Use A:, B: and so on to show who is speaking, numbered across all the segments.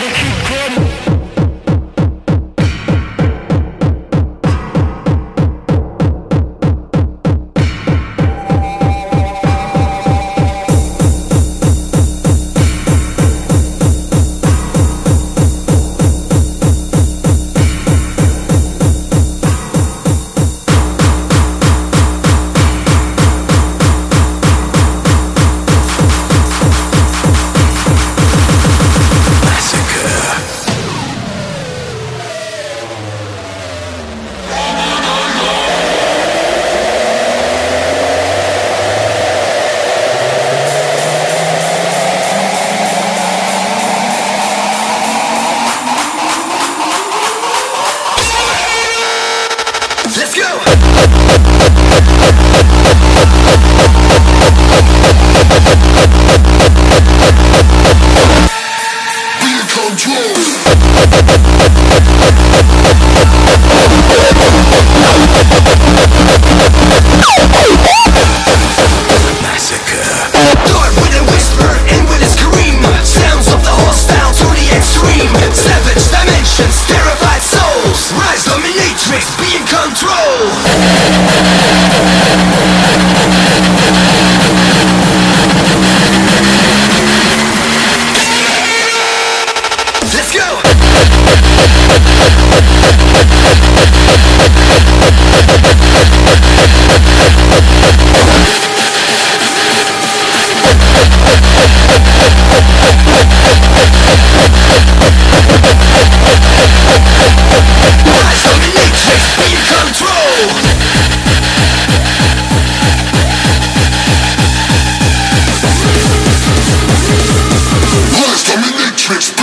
A: with a
B: tricks.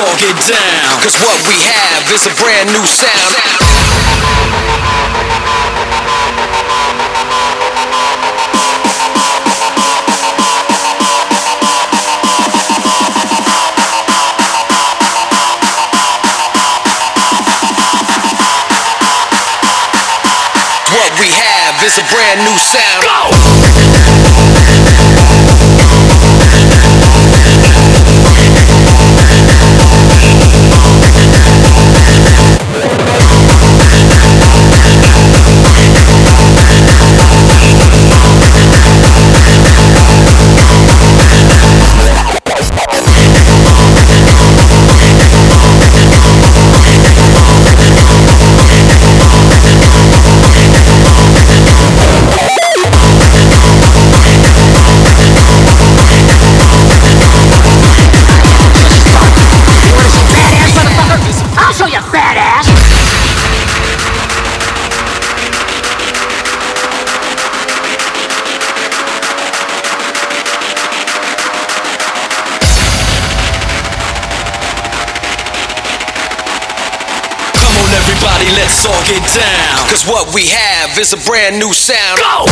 A: all get down. Cause what we have is a brand new sound. What we have is a brand new sound. Go! what we have is a brand new sound. Go!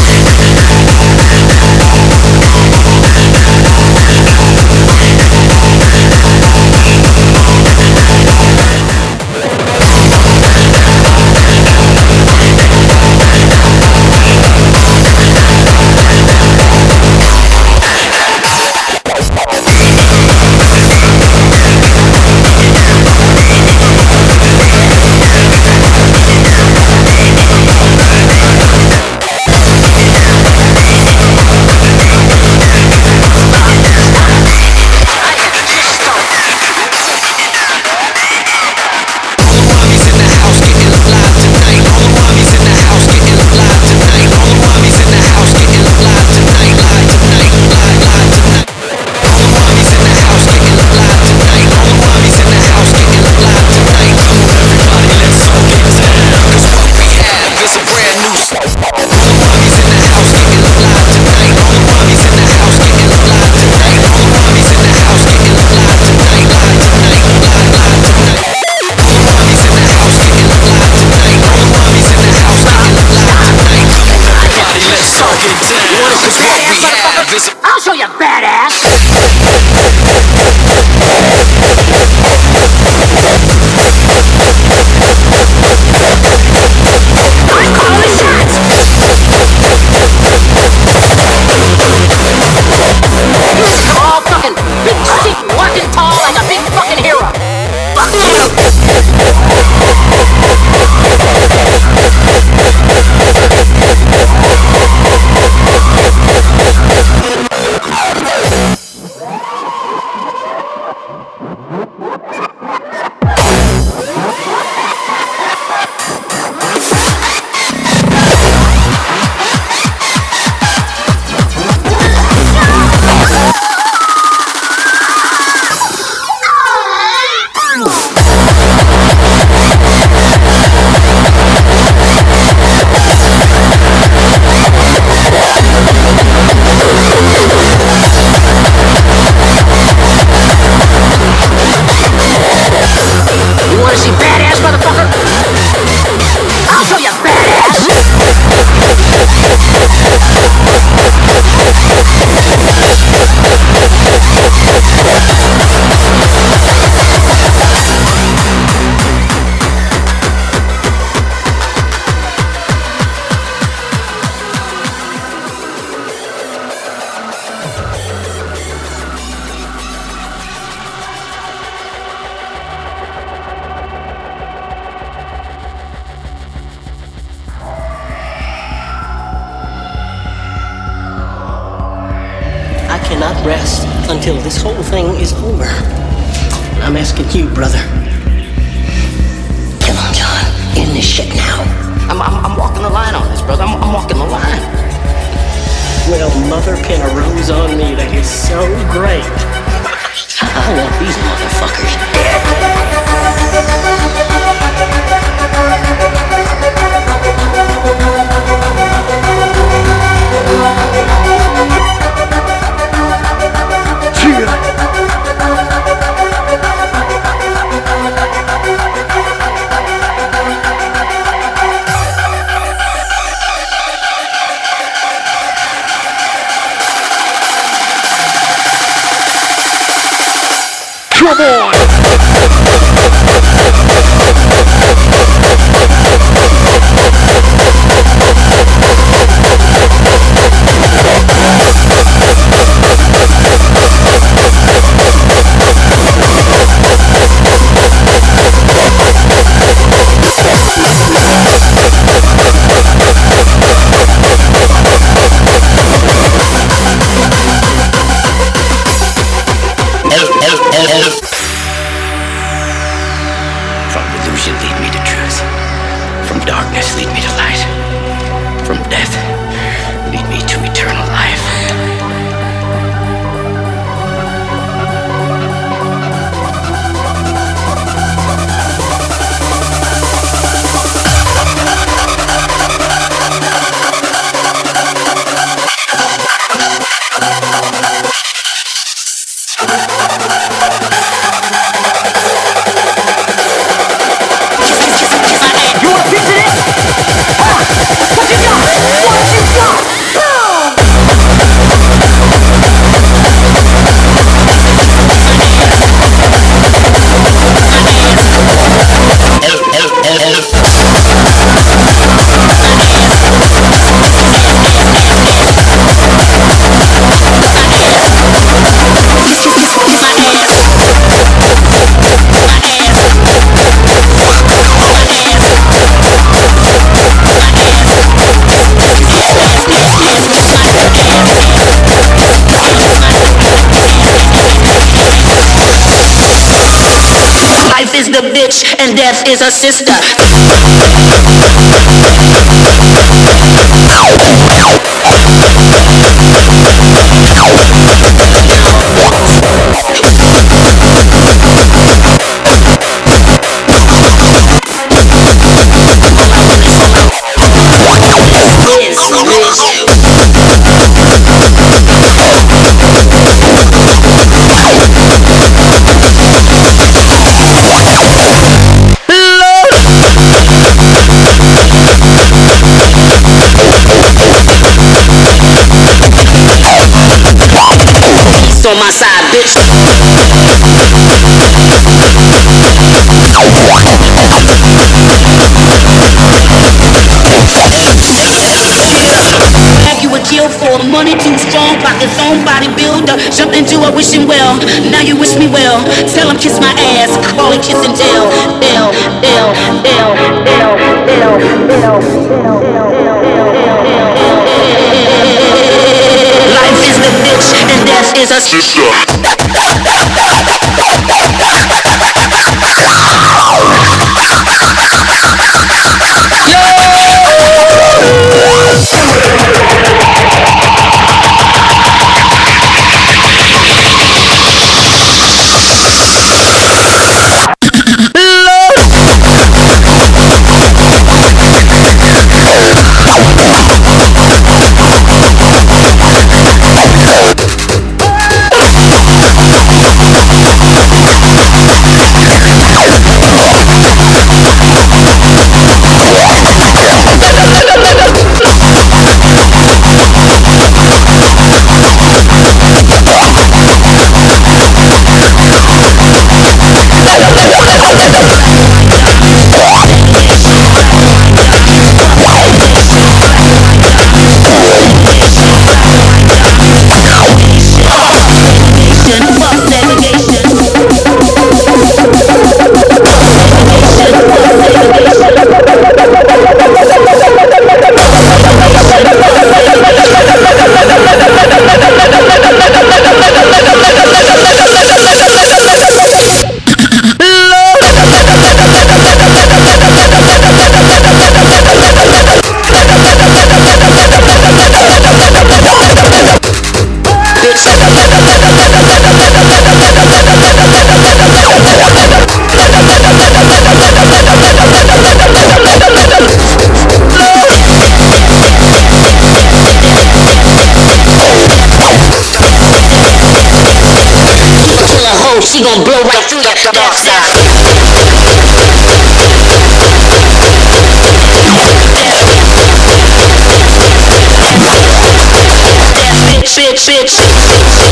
A: is a
C: sin. Now
D: you
E: wish me well. Tell him kiss my ass. I call it kissing Dell. Dell, Dell, Dell, Dell, Dell, Dell, Dell, Dell. Life is the bitch and death is a sister. she gonna blow right through that dark side. Bitch, bitch, bitch.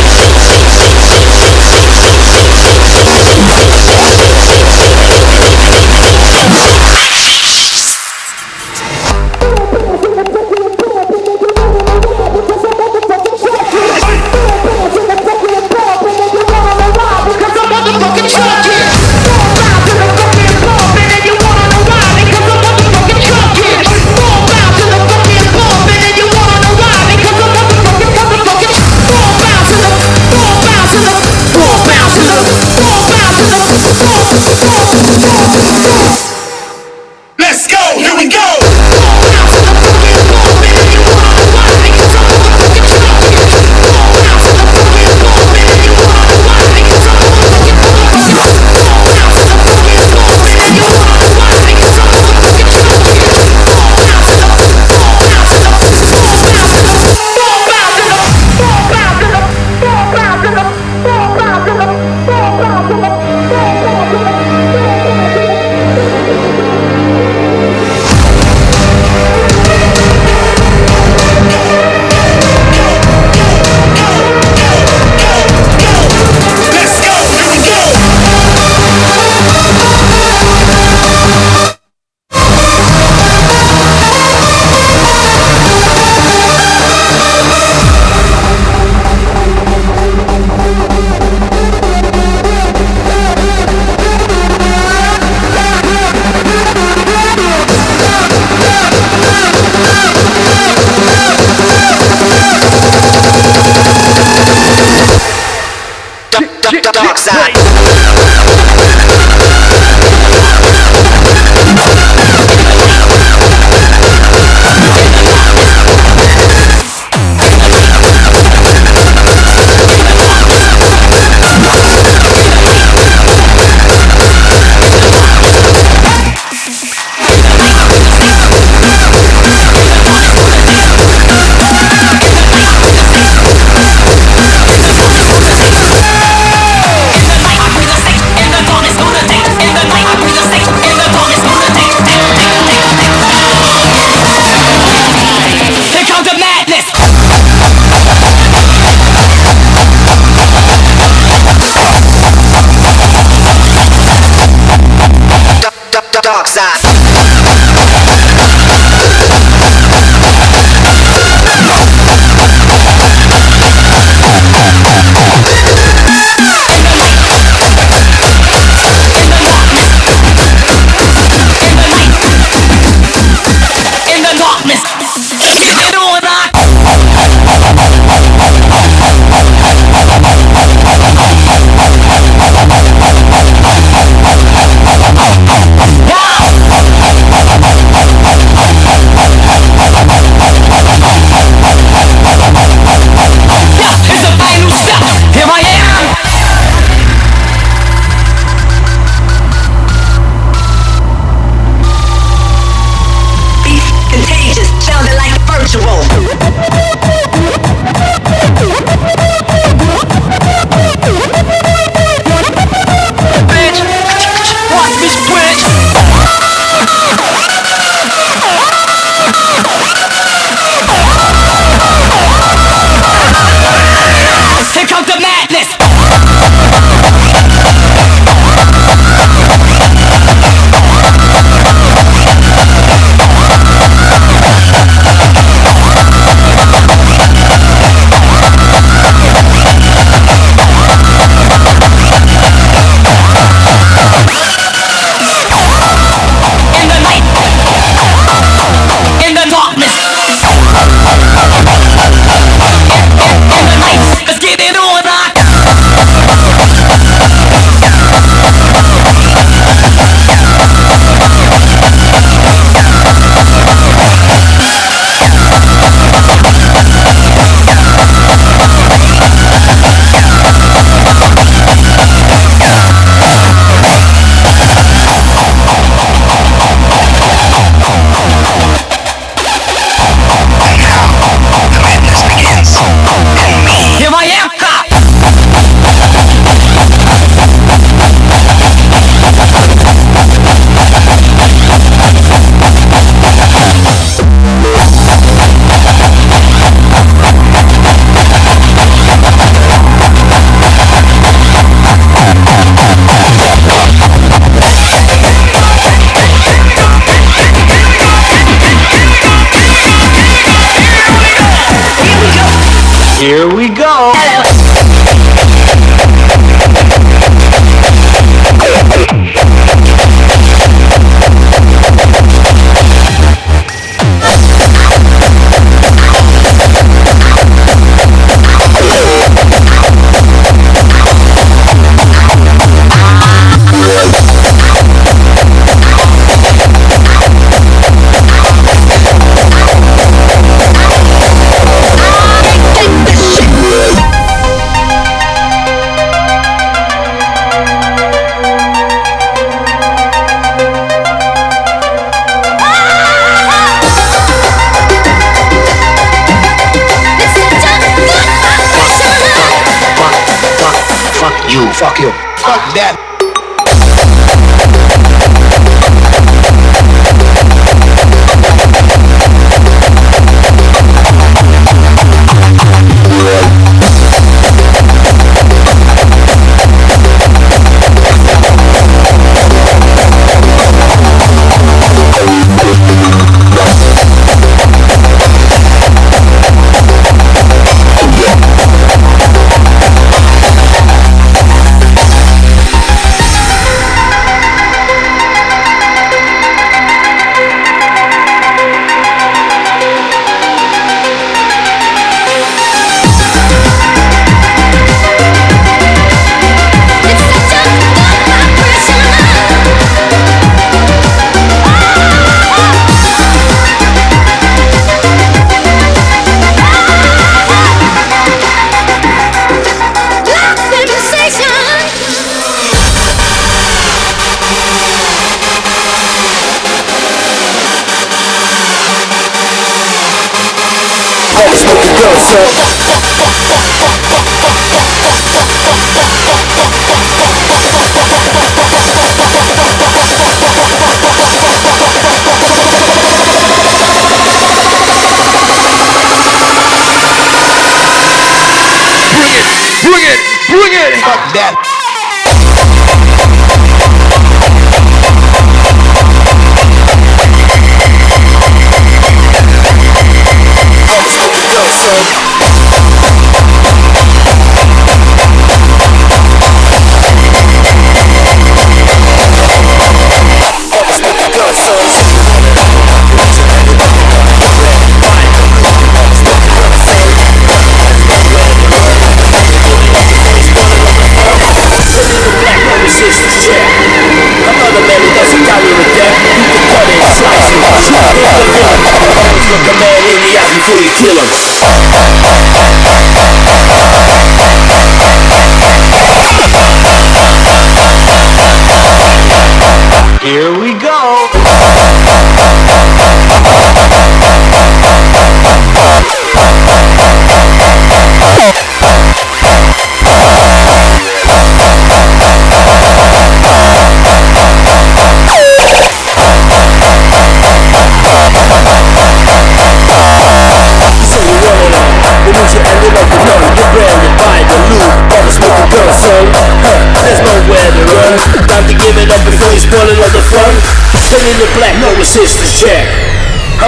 F: you. Fuck you. Fuck that.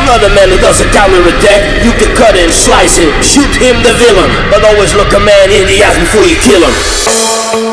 B: I'm not a man who doesn't a deck. You can cut it, slice it, shoot him the villain. But always look a man in the eyes before you kill him.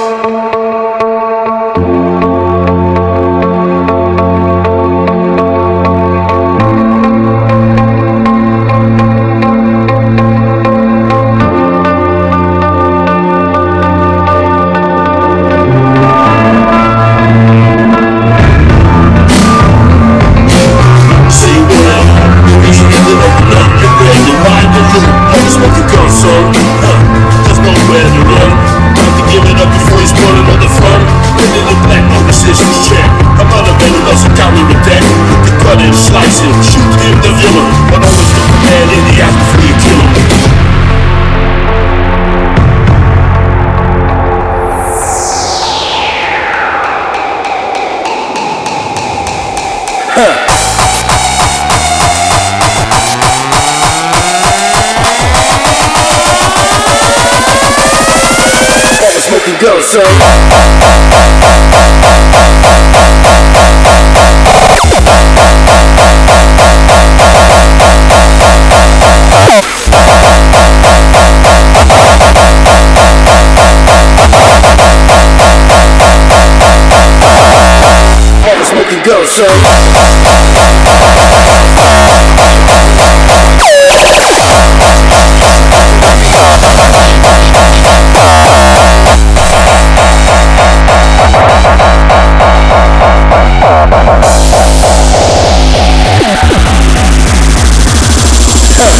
B: So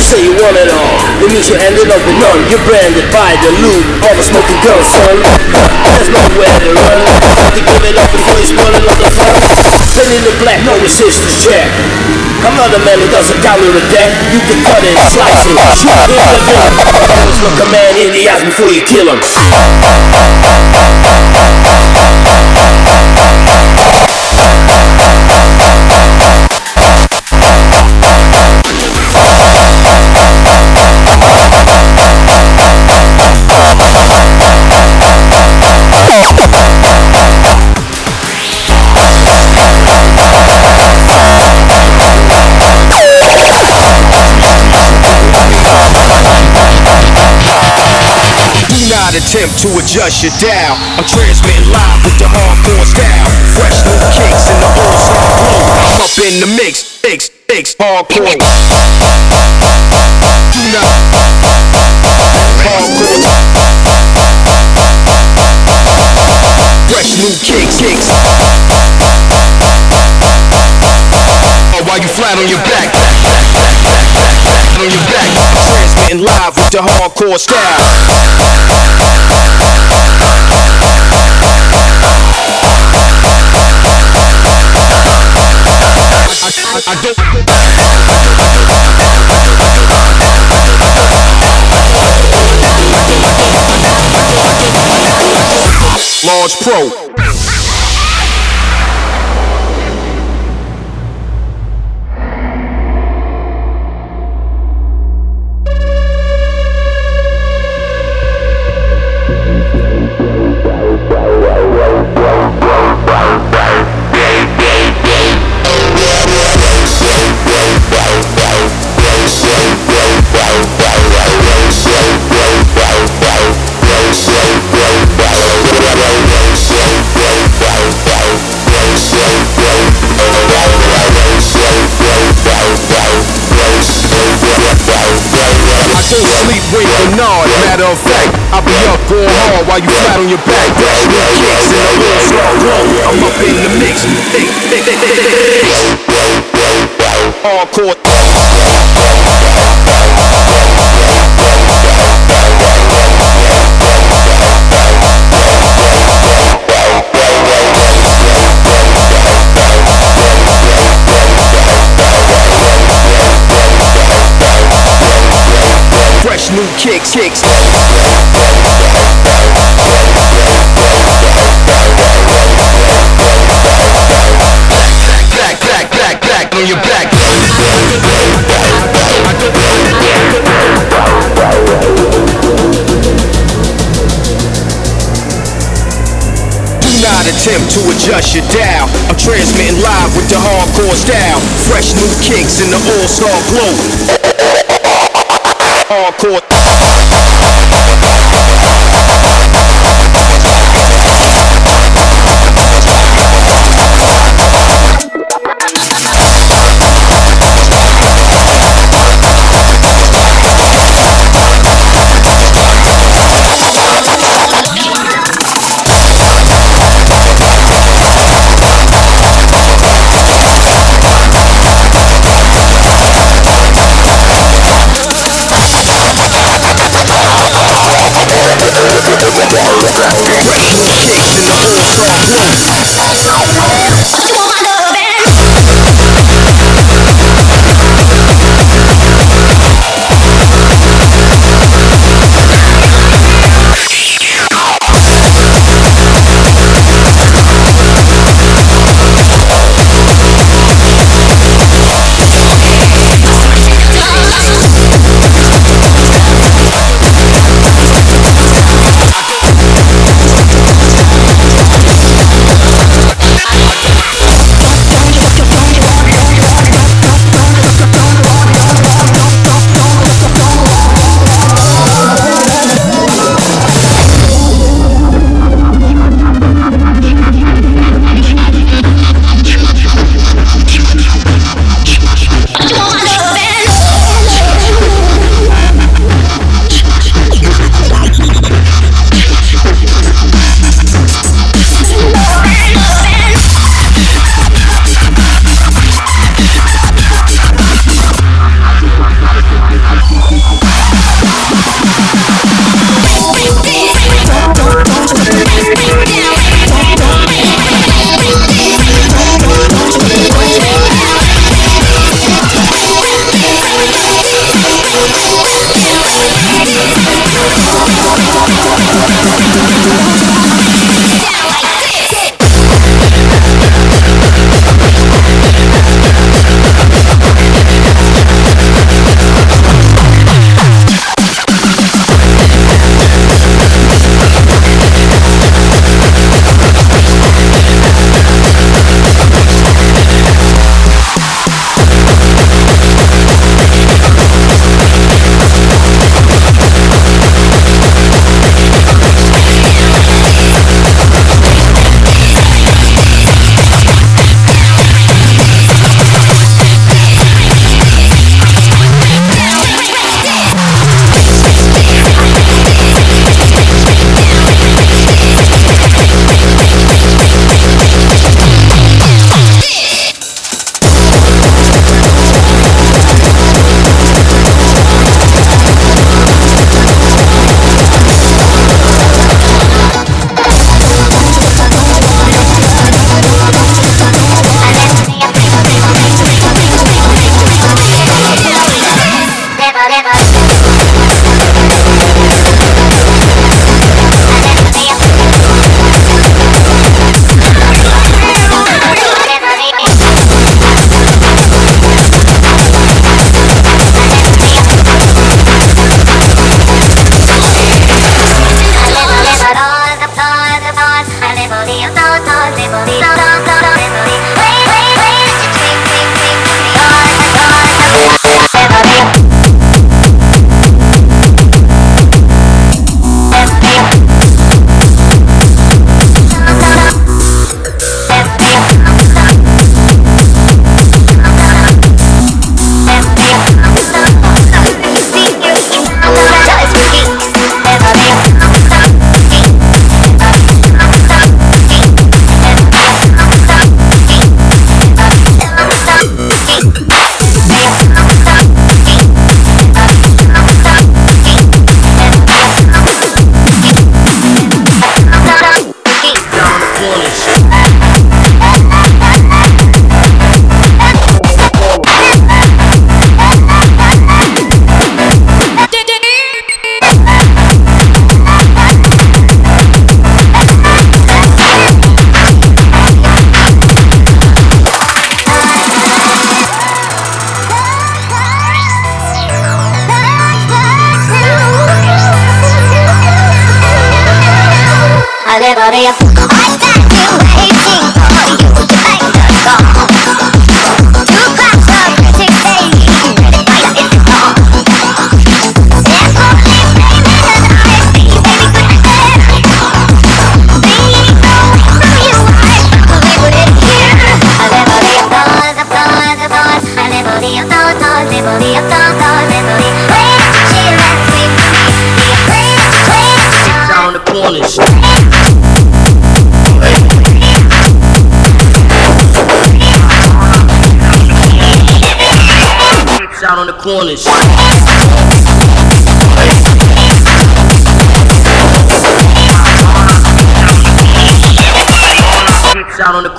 B: Say you want it all. It means you ended up with none. You're branded the loot. All the smoking girls, son. There's nowhere to run. Have to give it up before you spoil the fun. Pin in the black, no resistance check. I'm not a man who doesn't counter a deck. You can cut it, slice it, shoot him the villain. Always look a man in the eyes before you kill him.
A: Attempt to adjust your dial. I'm transmitting live with the hardcore style. Fresh new kicks in the old flow. I'm up in the mix, mix, mix, hardcore. Do not. Hardcore. Fresh new kicks, kicks. Oh, while you flat on your back, the hardcore style. I. Large Pro. The old star glow. I'm up in the mix. Hardcore. Fresh new kicks, kicks. On your back. Do not attempt to adjust your dial. I'm transmitting live with the hardcore style. Fresh new kicks in the all-star glow.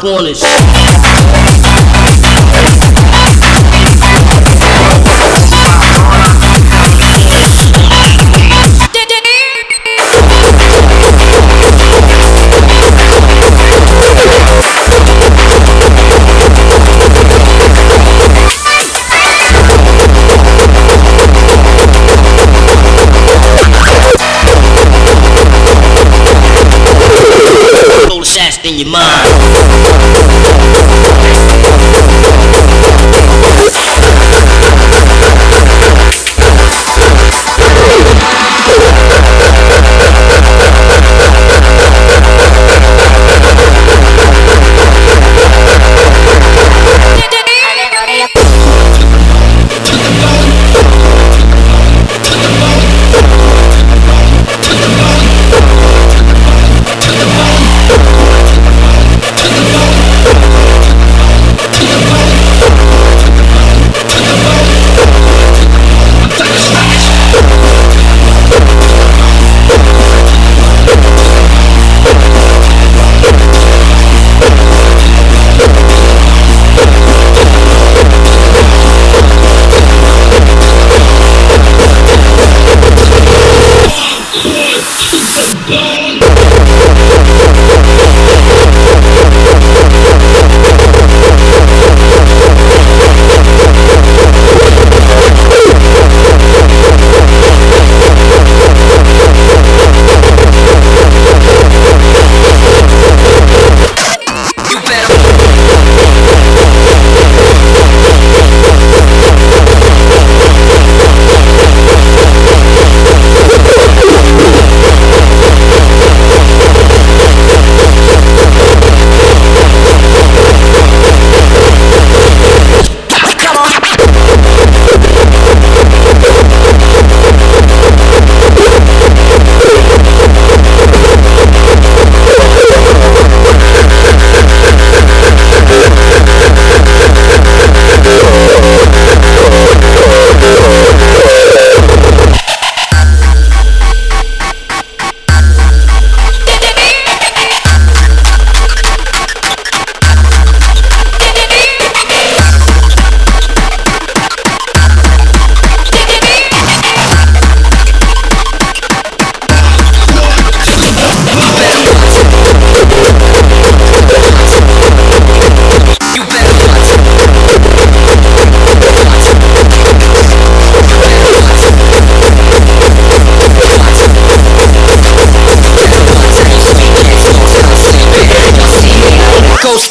B: Out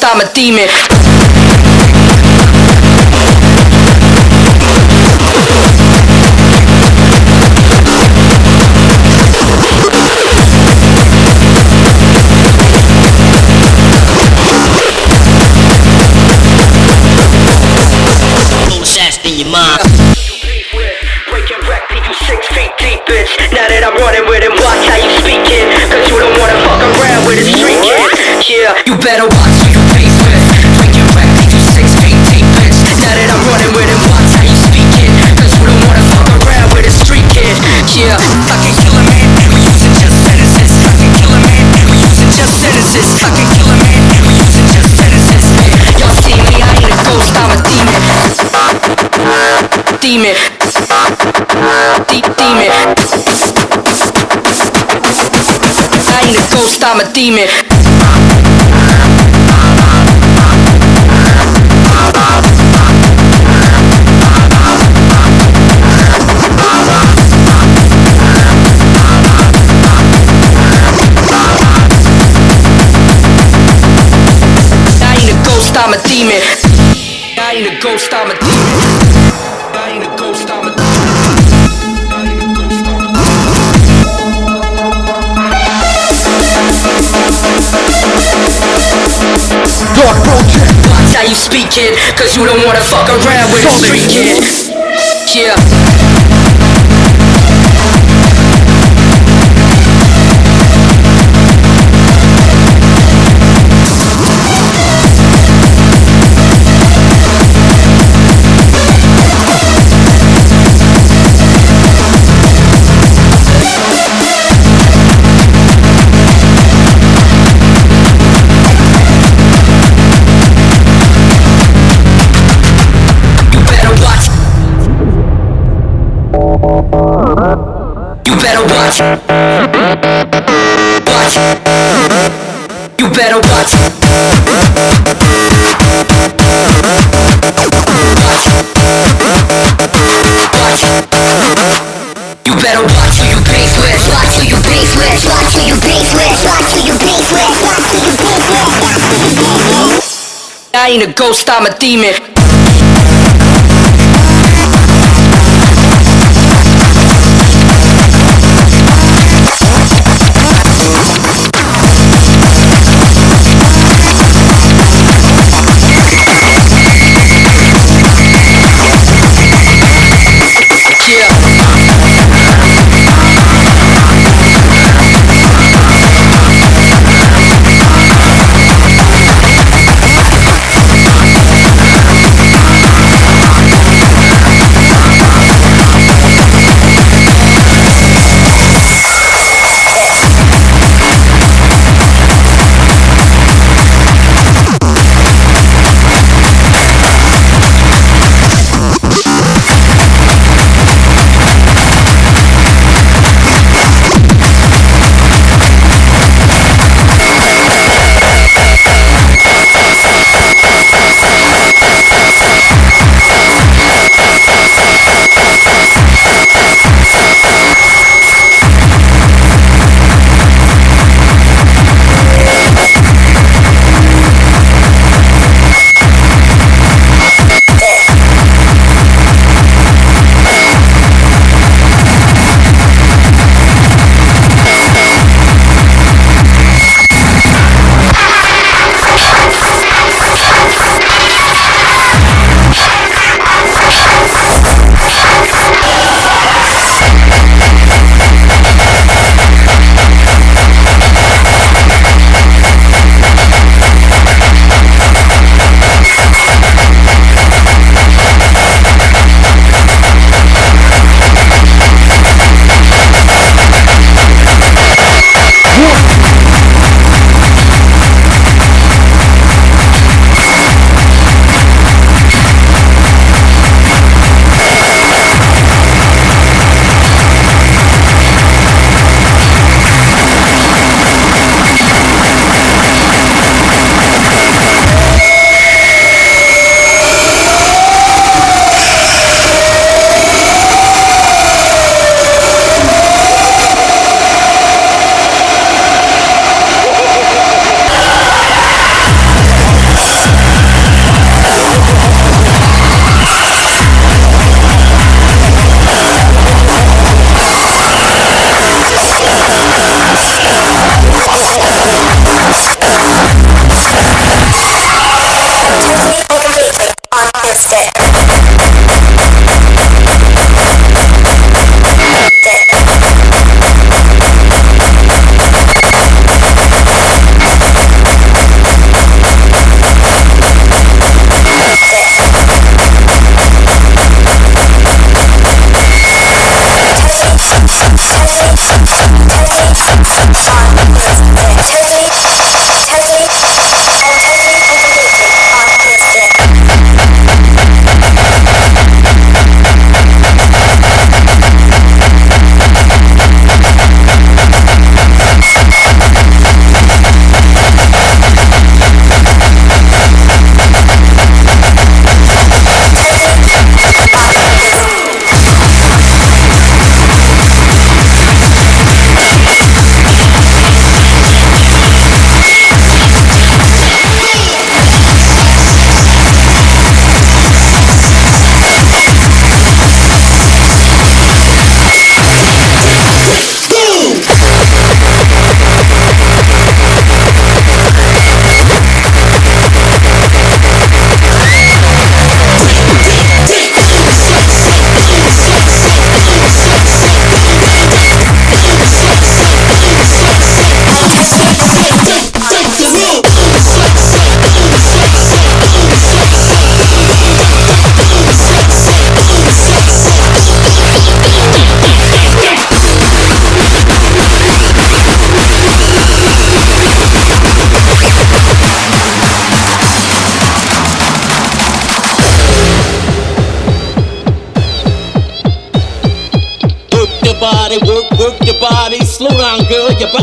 D: I'm a demon.
E: in
D: this ghost, I'm a demon.
G: speaking Cause you don't wanna fuck around with a street kid Yeah.
H: Rico, sta met teamer.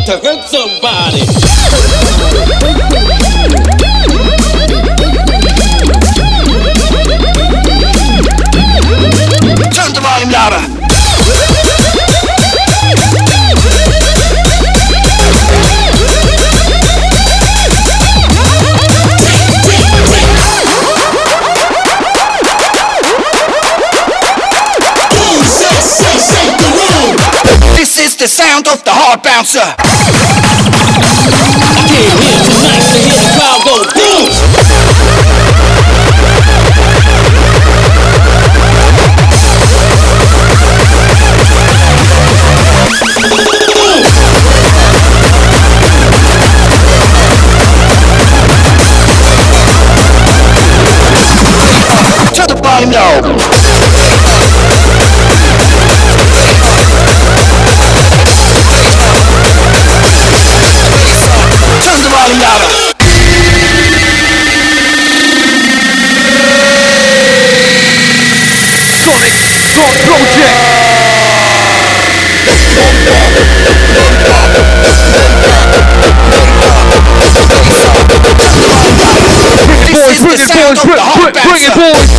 H: to hurt somebody.
I: bouncer.
H: Boys.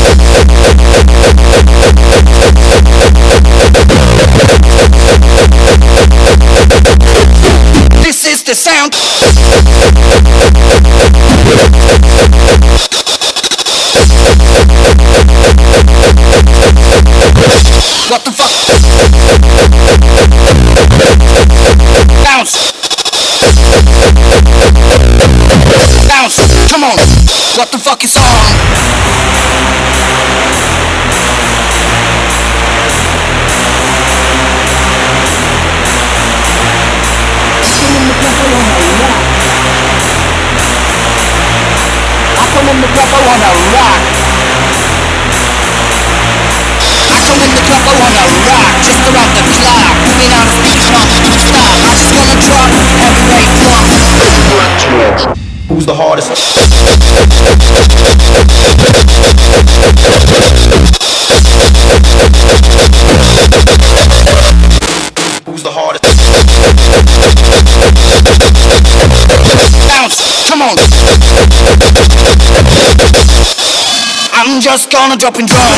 H: the
I: hardest. Who's the hardest? Bounce, come on. I'm just gonna drop and drop.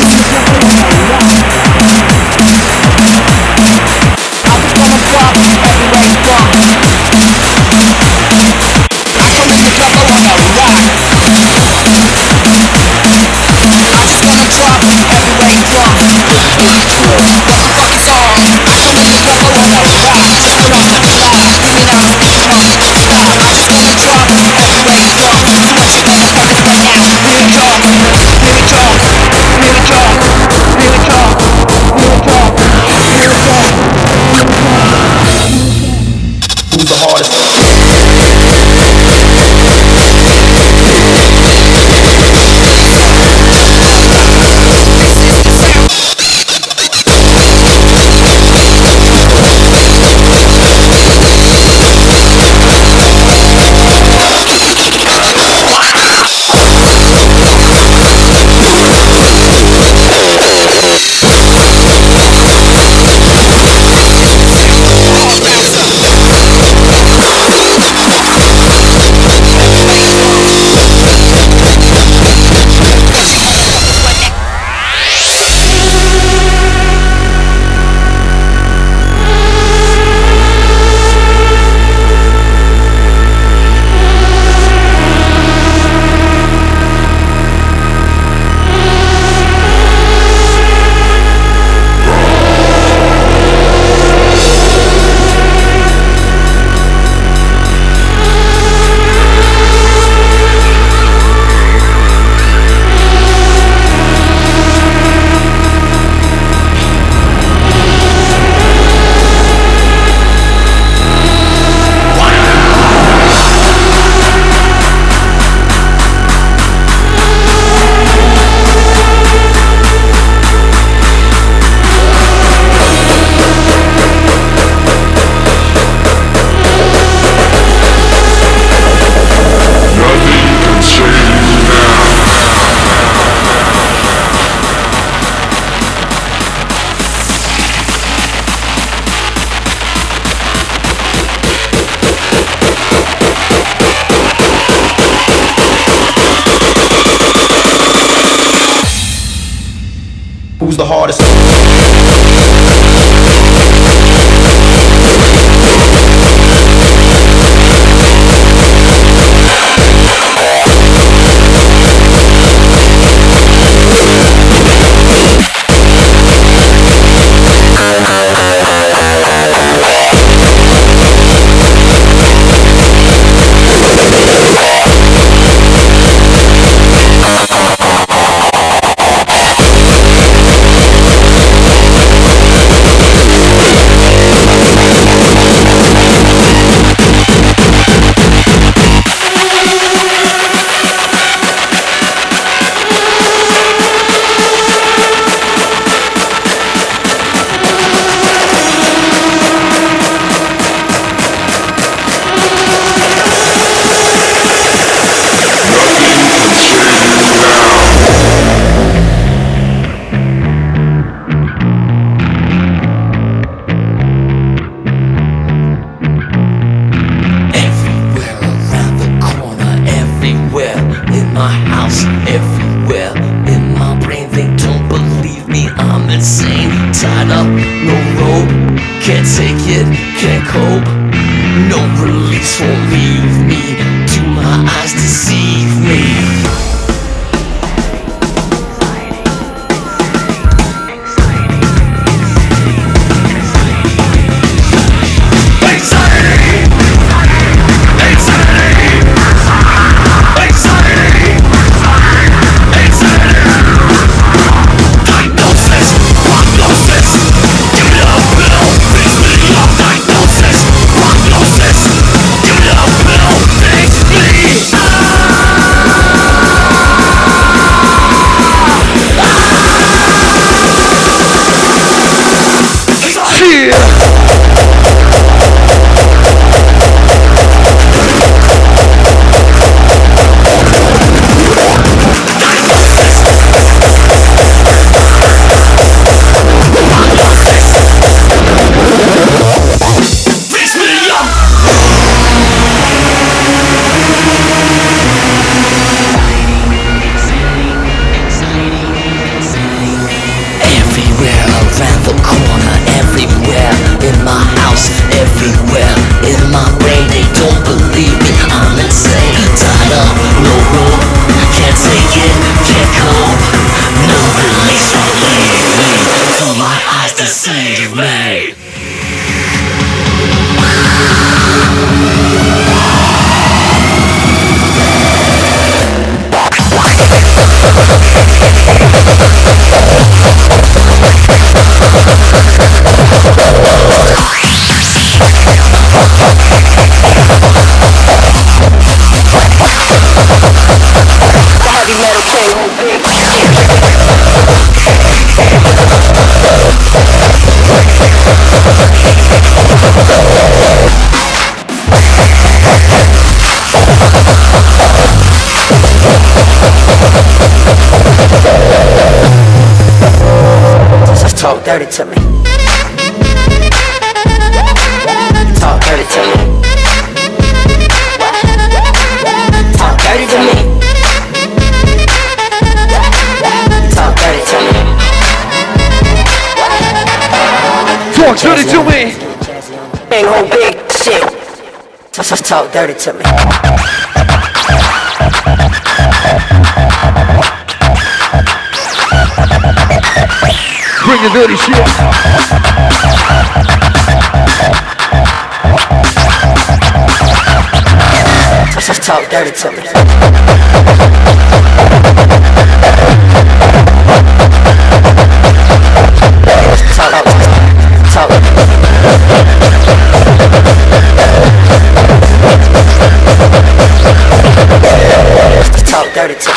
D: Dirty to me. Talk dirty to me. Talk dirty to me. Talk dirty to me.
J: Talk dirty to me.
D: Big old big shit. Just talk dirty to me.
J: Bring the dirty shit.
D: Talk dirty to me. Talk, talk. Talk dirty to me.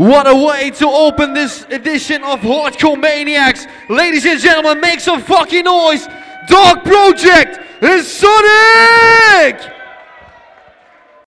J: What a way to open this edition of Hardcore Maniacs. Ladies and gentlemen, make some fucking noise. Dark Project is Sonik!